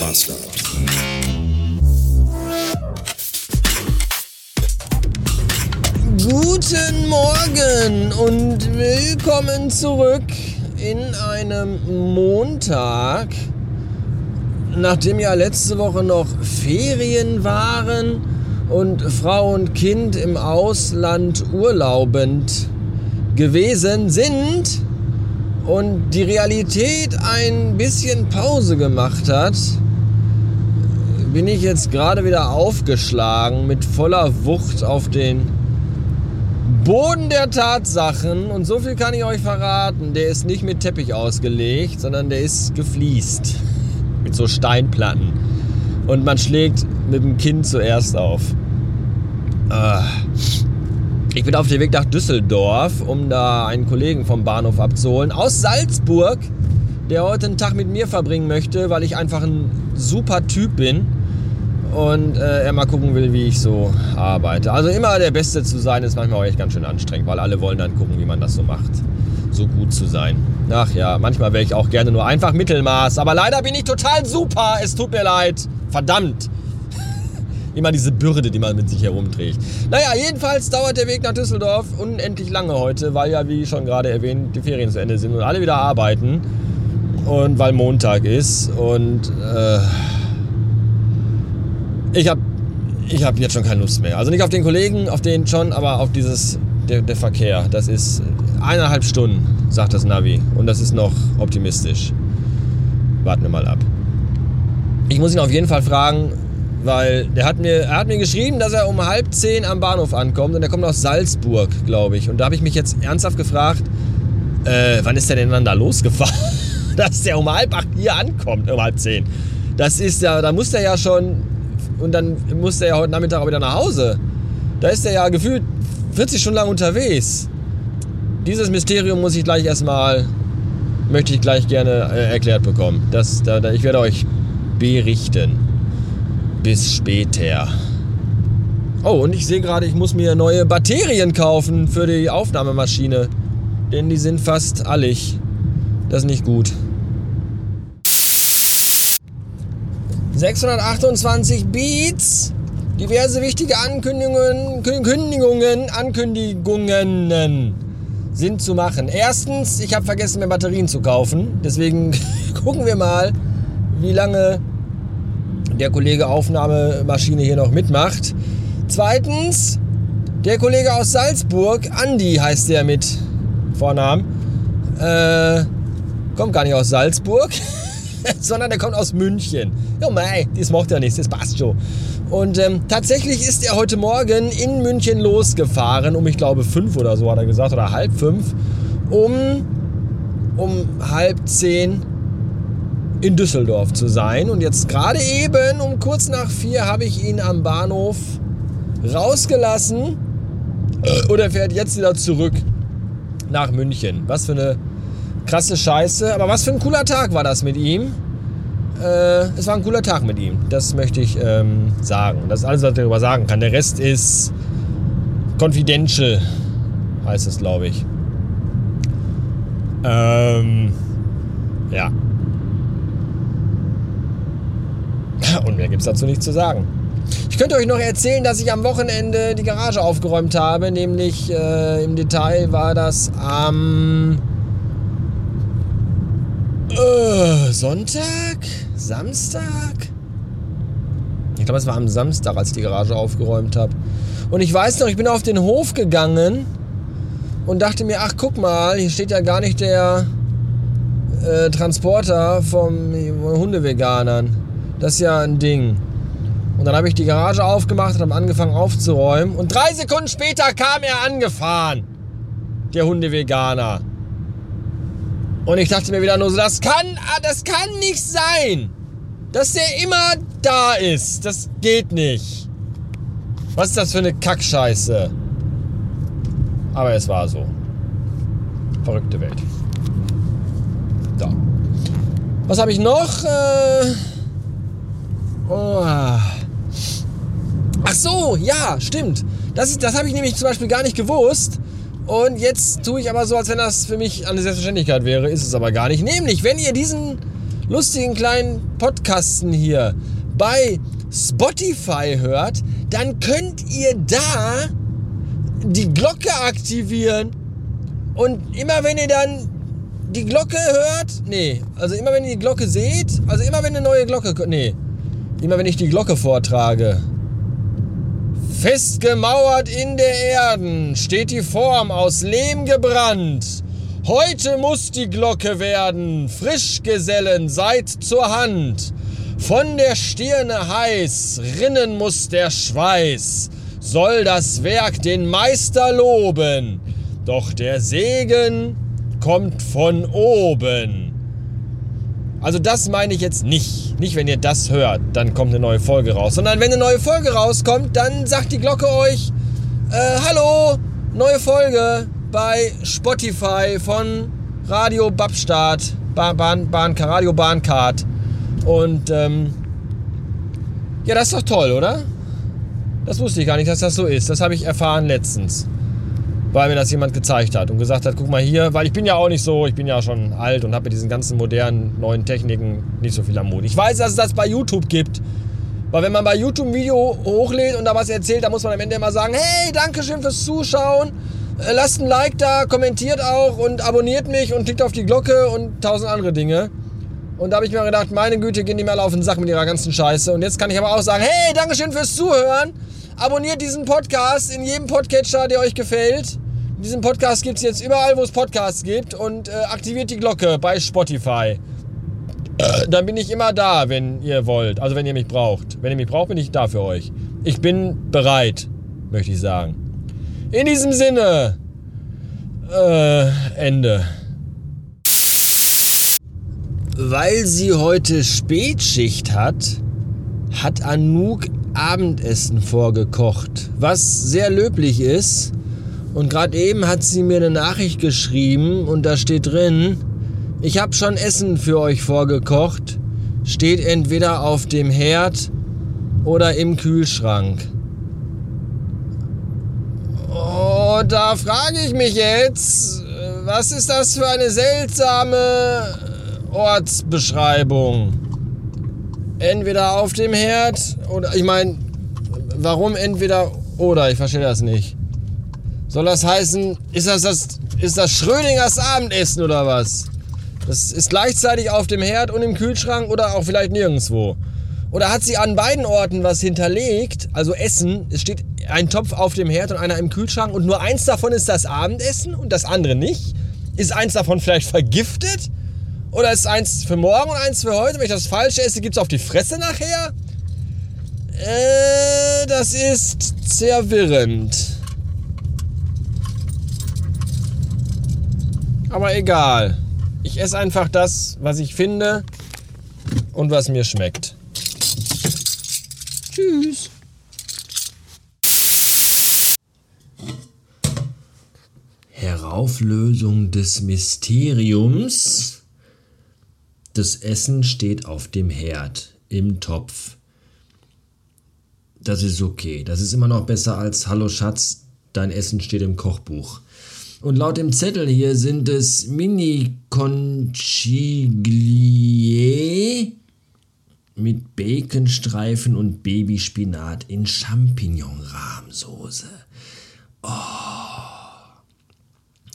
Bastard. Guten Morgen und willkommen zurück in einem Montag. Nachdem ja letzte Woche noch Ferien waren und Frau und Kind im Ausland urlaubend gewesen sind und die Realität ein bisschen Pause gemacht hat, bin ich jetzt gerade wieder aufgeschlagen mit voller Wucht auf den Boden der Tatsachen. Und so viel kann ich euch verraten. Der ist nicht mit Teppich ausgelegt, sondern der ist gefliest. Mit so Steinplatten. Und man schlägt mit dem Kind zuerst auf. Ah. Ich bin auf dem Weg nach Düsseldorf, um da einen Kollegen vom Bahnhof abzuholen. Aus Salzburg, der heute einen Tag mit mir verbringen möchte, weil ich einfach ein super Typ bin und äh, er mal gucken will, wie ich so arbeite. Also immer der Beste zu sein, ist manchmal auch echt ganz schön anstrengend, weil alle wollen dann gucken, wie man das so macht. So gut zu sein. Ach ja, manchmal wäre ich auch gerne nur einfach Mittelmaß, aber leider bin ich total super. Es tut mir leid. Verdammt. immer diese Bürde, die man mit sich herumträgt. Naja, jedenfalls dauert der Weg nach Düsseldorf unendlich lange heute, weil ja, wie schon gerade erwähnt, die Ferien zu Ende sind und alle wieder arbeiten. Und weil Montag ist und äh, ich habe ich hab jetzt schon keine Lust mehr. Also nicht auf den Kollegen, auf den schon, aber auf dieses, der, der Verkehr. Das ist eineinhalb Stunden, sagt das Navi. Und das ist noch optimistisch. Warten wir mal ab. Ich muss ihn auf jeden Fall fragen, weil der hat mir, er hat mir geschrieben, dass er um halb zehn am Bahnhof ankommt und er kommt aus Salzburg, glaube ich. Und da habe ich mich jetzt ernsthaft gefragt, äh, wann ist der denn dann da losgefahren? dass der um halb acht hier ankommt, um halb zehn. Das ist ja, da muss der ja schon und dann muss der ja heute Nachmittag auch wieder nach Hause. Da ist er ja gefühlt 40 Stunden lang unterwegs. Dieses Mysterium muss ich gleich erstmal, möchte ich gleich gerne äh, erklärt bekommen. Das, da, da, ich werde euch berichten. Bis später. Oh, und ich sehe gerade, ich muss mir neue Batterien kaufen für die Aufnahmemaschine. Denn die sind fast allig. Das ist nicht gut. 628 Beats. Diverse wichtige Ankündigungen, Kündigungen, Ankündigungen sind zu machen. Erstens, ich habe vergessen, mir Batterien zu kaufen. Deswegen gucken wir mal, wie lange der Kollege Aufnahmemaschine hier noch mitmacht. Zweitens, der Kollege aus Salzburg, Andi heißt der mit Vornamen, äh, kommt gar nicht aus Salzburg. sondern der kommt aus München. Ja, mei, das macht ja nichts, das passt schon. Und ähm, tatsächlich ist er heute Morgen in München losgefahren, um ich glaube fünf oder so hat er gesagt, oder halb fünf, um, um halb zehn in Düsseldorf zu sein. Und jetzt gerade eben um kurz nach vier habe ich ihn am Bahnhof rausgelassen und er fährt jetzt wieder zurück nach München. Was für eine krasse Scheiße. Aber was für ein cooler Tag war das mit ihm. Äh, es war ein cooler Tag mit ihm. Das möchte ich ähm, sagen. Das ist alles, was ich darüber sagen kann. Der Rest ist confidential, heißt es, glaube ich. Ähm, ja. Und mehr gibt es dazu nicht zu sagen. Ich könnte euch noch erzählen, dass ich am Wochenende die Garage aufgeräumt habe. Nämlich äh, im Detail war das am äh, Sonntag? Samstag? Ich glaube, es war am Samstag, als ich die Garage aufgeräumt habe. Und ich weiß noch, ich bin auf den Hof gegangen und dachte mir, ach guck mal, hier steht ja gar nicht der äh, Transporter vom Hundeveganern. Das ist ja ein Ding. Und dann habe ich die Garage aufgemacht und habe angefangen aufzuräumen. Und drei Sekunden später kam er angefahren. Der Hundeveganer. Und ich dachte mir wieder nur so, das kann, ah, das kann nicht sein, dass der immer da ist. Das geht nicht. Was ist das für eine Kackscheiße? Aber es war so. Verrückte Welt. So. Was habe ich noch? Äh oh. Ach so, ja, stimmt. Das, das habe ich nämlich zum Beispiel gar nicht gewusst. Und jetzt tue ich aber so, als wenn das für mich eine Selbstverständlichkeit wäre. Ist es aber gar nicht. Nämlich, wenn ihr diesen lustigen kleinen Podcasten hier bei Spotify hört, dann könnt ihr da die Glocke aktivieren. Und immer wenn ihr dann die Glocke hört, nee, also immer wenn ihr die Glocke seht, also immer wenn eine neue Glocke, nee, immer wenn ich die Glocke vortrage. Festgemauert in der Erden steht die Form aus Lehm gebrannt. Heute muss die Glocke werden, Frischgesellen seid zur Hand. Von der Stirne heiß rinnen muss der Schweiß, soll das Werk den Meister loben, doch der Segen kommt von oben. Also das meine ich jetzt nicht. Nicht, wenn ihr das hört, dann kommt eine neue Folge raus. Sondern wenn eine neue Folge rauskommt, dann sagt die Glocke euch, äh, hallo, neue Folge bei Spotify von Radio Babstadt, Bahn, Bahn, Bahn, Radio Bahncard. Und ähm, ja, das ist doch toll, oder? Das wusste ich gar nicht, dass das so ist. Das habe ich erfahren letztens. Weil mir das jemand gezeigt hat und gesagt hat, guck mal hier, weil ich bin ja auch nicht so, ich bin ja schon alt und habe mit diesen ganzen modernen neuen Techniken nicht so viel am Mut. Ich weiß, dass es das bei YouTube gibt. Weil wenn man bei YouTube ein Video hochlädt und da was erzählt, dann muss man am Ende immer sagen, hey, danke schön fürs Zuschauen. Äh, lasst ein Like da, kommentiert auch und abonniert mich und klickt auf die Glocke und tausend andere Dinge. Und da habe ich mir gedacht, meine Güte, gehen die mal auf den Sack mit ihrer ganzen Scheiße. Und jetzt kann ich aber auch sagen, hey, Dankeschön fürs Zuhören. Abonniert diesen Podcast in jedem Podcatcher, der euch gefällt. Diesen Podcast gibt es jetzt überall, wo es Podcasts gibt. Und äh, aktiviert die Glocke bei Spotify. Äh, dann bin ich immer da, wenn ihr wollt. Also wenn ihr mich braucht. Wenn ihr mich braucht, bin ich da für euch. Ich bin bereit, möchte ich sagen. In diesem Sinne. Äh, Ende. Weil sie heute Spätschicht hat, hat Anouk Abendessen vorgekocht, was sehr löblich ist. Und gerade eben hat sie mir eine Nachricht geschrieben und da steht drin, ich habe schon Essen für euch vorgekocht, steht entweder auf dem Herd oder im Kühlschrank. Oh, da frage ich mich jetzt, was ist das für eine seltsame Ortsbeschreibung. Entweder auf dem Herd oder ich meine, warum entweder oder? Ich verstehe das nicht. Soll das heißen, ist das, das, ist das Schrödingers Abendessen oder was? Das ist gleichzeitig auf dem Herd und im Kühlschrank oder auch vielleicht nirgendwo. Oder hat sie an beiden Orten was hinterlegt, also Essen, es steht ein Topf auf dem Herd und einer im Kühlschrank und nur eins davon ist das Abendessen und das andere nicht? Ist eins davon vielleicht vergiftet? Oder ist eins für morgen und eins für heute? Wenn ich das falsche esse, gibt es auf die Fresse nachher? Äh, das ist zerwirrend. Aber egal. Ich esse einfach das, was ich finde und was mir schmeckt. Tschüss. Herauflösung des Mysteriums. Das Essen steht auf dem Herd, im Topf. Das ist okay. Das ist immer noch besser als Hallo Schatz, dein Essen steht im Kochbuch. Und laut dem Zettel hier sind es Mini Conchiglie mit Baconstreifen und Babyspinat in Champignon-Rahmsoße. Oh.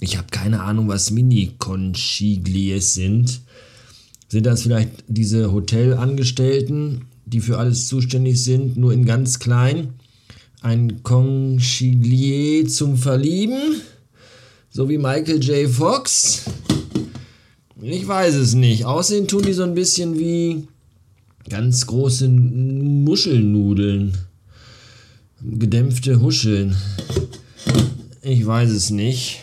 Ich habe keine Ahnung, was Mini Conchiglies sind. Sind das vielleicht diese Hotelangestellten, die für alles zuständig sind, nur in ganz klein? Ein Conchiglier zum Verlieben? So wie Michael J. Fox? Ich weiß es nicht. Aussehen tun die so ein bisschen wie ganz große Muschelnudeln. Gedämpfte Huscheln. Ich weiß es nicht.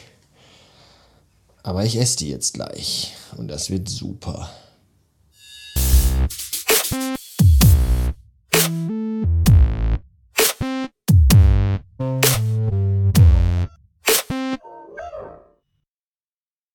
Aber ich esse die jetzt gleich. Und das wird super.